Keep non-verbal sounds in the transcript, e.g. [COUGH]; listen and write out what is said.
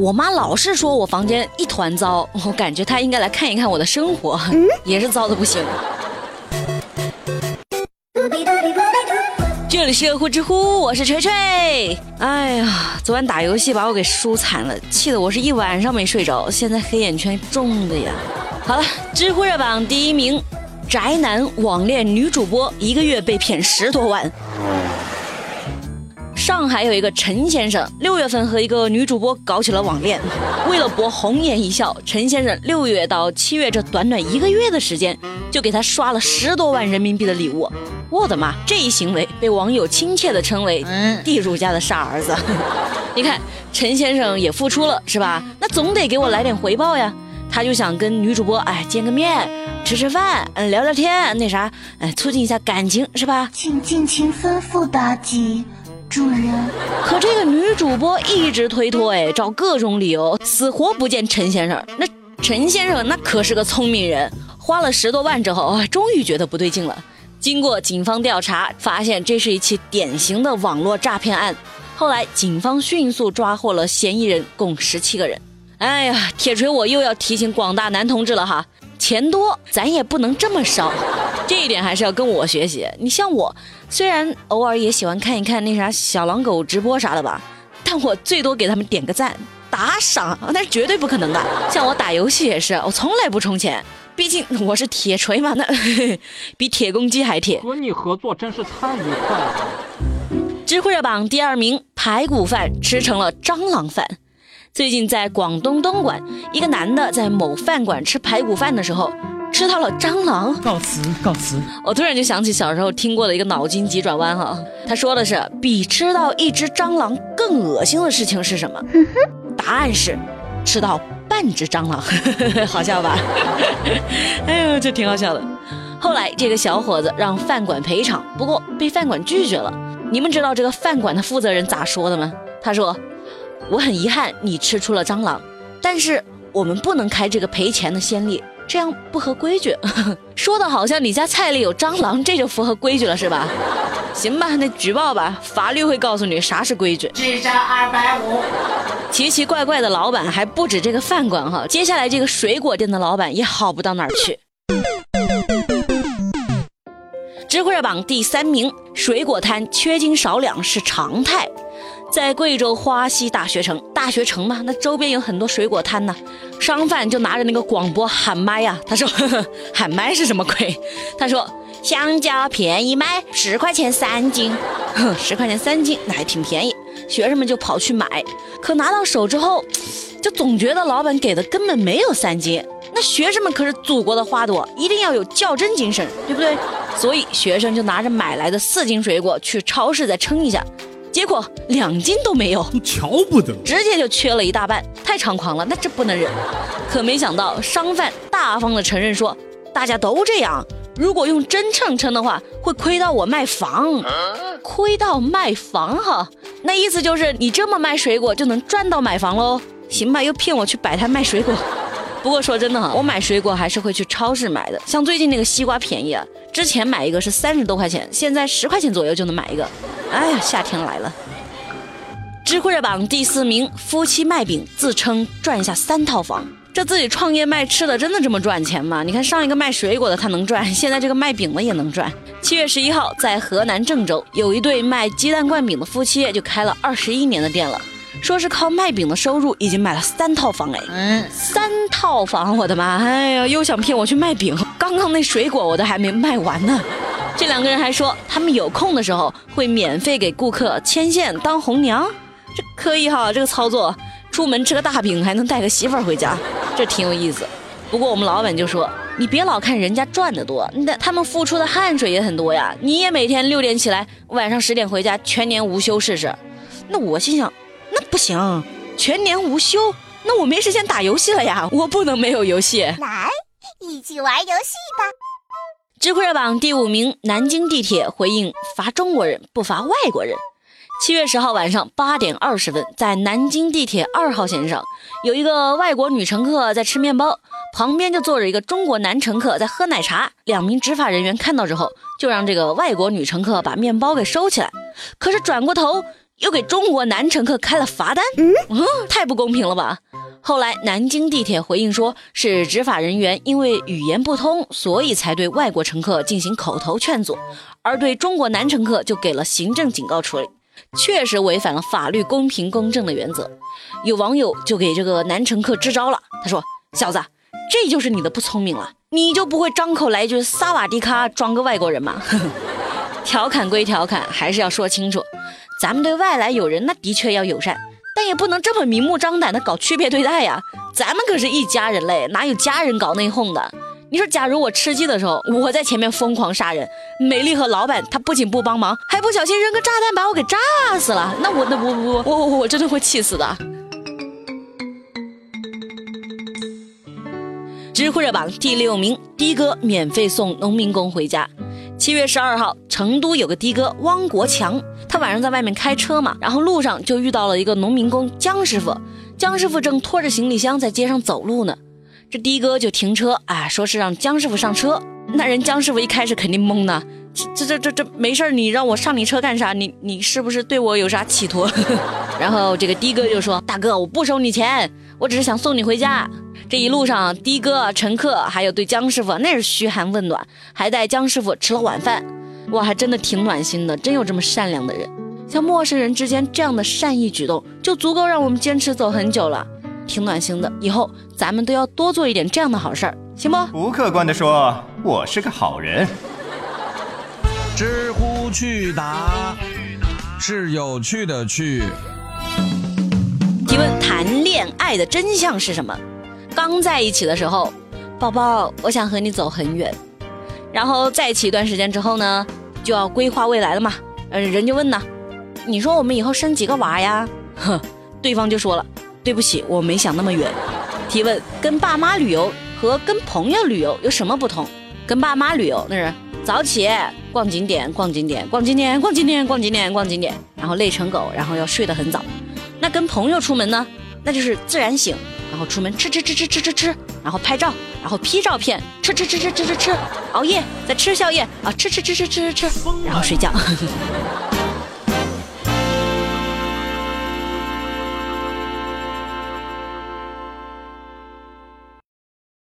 我妈老是说我房间一团糟，[LAUGHS] 我感觉她应该来看一看我的生活，也是糟的不行。这里是呼知乎，我是锤锤。哎呀，昨晚打游戏把我给输惨了，气得我是一晚上没睡着，现在黑眼圈重的呀。好了，知乎热榜第一名，宅男网恋女主播一个月被骗十多万。上海有一个陈先生，六月份和一个女主播搞起了网恋。为了博红颜一笑，陈先生六月到七月这短短一个月的时间，就给他刷了十多万人民币的礼物。我的妈！这一行为被网友亲切地称为“地主家的傻儿子”。[LAUGHS] 你看，陈先生也付出了，是吧？那总得给我来点回报呀。他就想跟女主播哎见个面，吃吃饭，嗯聊聊天，那啥，哎促进一下感情，是吧？请尽情吩咐妲己。主人，可这个女主播一直推脱，哎，找各种理由，死活不见陈先生。那陈先生那可是个聪明人，花了十多万之后，终于觉得不对劲了。经过警方调查，发现这是一起典型的网络诈骗案。后来警方迅速抓获了嫌疑人，共十七个人。哎呀，铁锤，我又要提醒广大男同志了哈，钱多咱也不能这么烧，这一点还是要跟我学习。你像我，虽然偶尔也喜欢看一看那啥小狼狗直播啥的吧，但我最多给他们点个赞、打赏，那是绝对不可能的。像我打游戏也是，我从来不充钱，毕竟我是铁锤嘛，那 [LAUGHS] 比铁公鸡还铁。和你合作真是太愉快了。知乎热榜第二名，排骨饭吃成了蟑螂饭。最近在广东东莞，一个男的在某饭馆吃排骨饭的时候，吃到了蟑螂。告辞，告辞。我突然就想起小时候听过的一个脑筋急转弯哈，他说的是比吃到一只蟑螂更恶心的事情是什么？答案是吃到半只蟑螂，[LAUGHS] 好笑吧？[LAUGHS] 哎呦，这挺好笑的。后来这个小伙子让饭馆赔偿，不过被饭馆拒绝了。你们知道这个饭馆的负责人咋说的吗？他说。我很遗憾你吃出了蟑螂，但是我们不能开这个赔钱的先例，这样不合规矩。[LAUGHS] 说的好像你家菜里有蟑螂，这就符合规矩了，是吧？行吧，那举报吧，法律会告诉你啥是规矩。智商二百五。奇奇怪怪的老板还不止这个饭馆哈，接下来这个水果店的老板也好不到哪儿去。知乎热榜第三名，水果摊缺斤少两是常态。在贵州花溪大学城，大学城嘛，那周边有很多水果摊呢。商贩就拿着那个广播喊麦呀，他说呵呵：“ [LAUGHS] 喊麦是什么鬼？”他说：“香蕉便宜卖，十块钱三斤。”哼，十块钱三斤，那还挺便宜。学生们就跑去买，可拿到手之后，就总觉得老板给的根本没有三斤。那学生们可是祖国的花朵，一定要有较真精神，对不对？所以学生就拿着买来的四斤水果去超市再称一下。结果两斤都没有，瞧不得，直接就缺了一大半，太猖狂了，那这不能忍。可没想到商贩大方的承认说，大家都这样，如果用真秤称的话，会亏到我卖房，亏到卖房哈。那意思就是你这么卖水果就能赚到买房喽？行吧，又骗我去摆摊卖水果。[LAUGHS] 不过说真的哈，我买水果还是会去超市买的。像最近那个西瓜便宜啊，之前买一个是三十多块钱，现在十块钱左右就能买一个。哎呀，夏天来了！知乎热榜第四名，夫妻卖饼自称赚下三套房。这自己创业卖吃的，真的这么赚钱吗？你看上一个卖水果的他能赚，现在这个卖饼的也能赚。七月十一号，在河南郑州，有一对卖鸡蛋灌饼的夫妻，就开了二十一年的店了。说是靠卖饼的收入，已经买了三套房哎，嗯，三套房，我的妈！哎呀，又想骗我去卖饼，刚刚那水果我都还没卖完呢。这两个人还说，他们有空的时候会免费给顾客牵线当红娘，这可以哈，这个操作，出门吃个大饼还能带个媳妇儿回家，这挺有意思。不过我们老板就说，你别老看人家赚的多，那他们付出的汗水也很多呀。你也每天六点起来，晚上十点回家，全年无休试试。那我心想。那不行，全年无休，那我没时间打游戏了呀！我不能没有游戏。来，一起玩游戏吧。知乎热榜第五名，南京地铁回应罚中国人不罚外国人。七月十号晚上八点二十分，在南京地铁二号线上，有一个外国女乘客在吃面包，旁边就坐着一个中国男乘客在喝奶茶。两名执法人员看到之后，就让这个外国女乘客把面包给收起来。可是转过头。又给中国男乘客开了罚单，嗯，太不公平了吧？后来南京地铁回应说，是执法人员因为语言不通，所以才对外国乘客进行口头劝阻，而对中国男乘客就给了行政警告处理，确实违反了法律公平公正的原则。有网友就给这个男乘客支招了，他说：“小子，这就是你的不聪明了，你就不会张口来一句萨瓦迪卡装个外国人吗？” [LAUGHS] 调侃归调侃，还是要说清楚，咱们对外来友人那的确要友善。但也不能这么明目张胆的搞区别对待呀！咱们可是一家人嘞，哪有家人搞内讧的？你说，假如我吃鸡的时候，我在前面疯狂杀人，美丽和老板他不仅不帮忙，还不小心扔个炸弹把我给炸死了，那我那我我我我我真的会气死的。知乎热榜第六名，的哥免费送农民工回家。七月十二号，成都有个的哥汪国强，他晚上在外面开车嘛，然后路上就遇到了一个农民工姜师傅。姜师傅正拖着行李箱在街上走路呢，这的哥就停车，啊，说是让姜师傅上车。那人姜师傅一开始肯定懵呢，这这这这没事你让我上你车干啥？你你是不是对我有啥企图？[LAUGHS] 然后这个的哥就说：“大哥，我不收你钱，我只是想送你回家。”这一路上，的哥、乘客还有对姜师傅那是嘘寒问暖，还带姜师傅吃了晚饭，哇，还真的挺暖心的。真有这么善良的人，像陌生人之间这样的善意举动，就足够让我们坚持走很久了，挺暖心的。以后咱们都要多做一点这样的好事儿，行不？不客观的说，我是个好人。知乎趣答是有趣的趣。提问：谈恋爱的真相是什么？刚在一起的时候，宝宝，我想和你走很远。然后在一起一段时间之后呢，就要规划未来了嘛。嗯，人就问呢，你说我们以后生几个娃呀？哼，[LAUGHS] 对方就说了，对不起，我没想那么远。提问：跟爸妈旅游和跟朋友旅游有什么不同？跟爸妈旅游那是早起逛景点，逛景点，逛景点，逛景点，逛景点，逛景点，然后累成狗，然后要睡得很早。那跟朋友出门呢，那就是自然醒。然后出门吃吃吃吃吃吃吃，然后拍照，然后 P 照片，吃吃吃吃吃吃吃，熬夜再吃宵夜啊，吃吃吃吃吃吃吃，然后睡觉。[LAUGHS]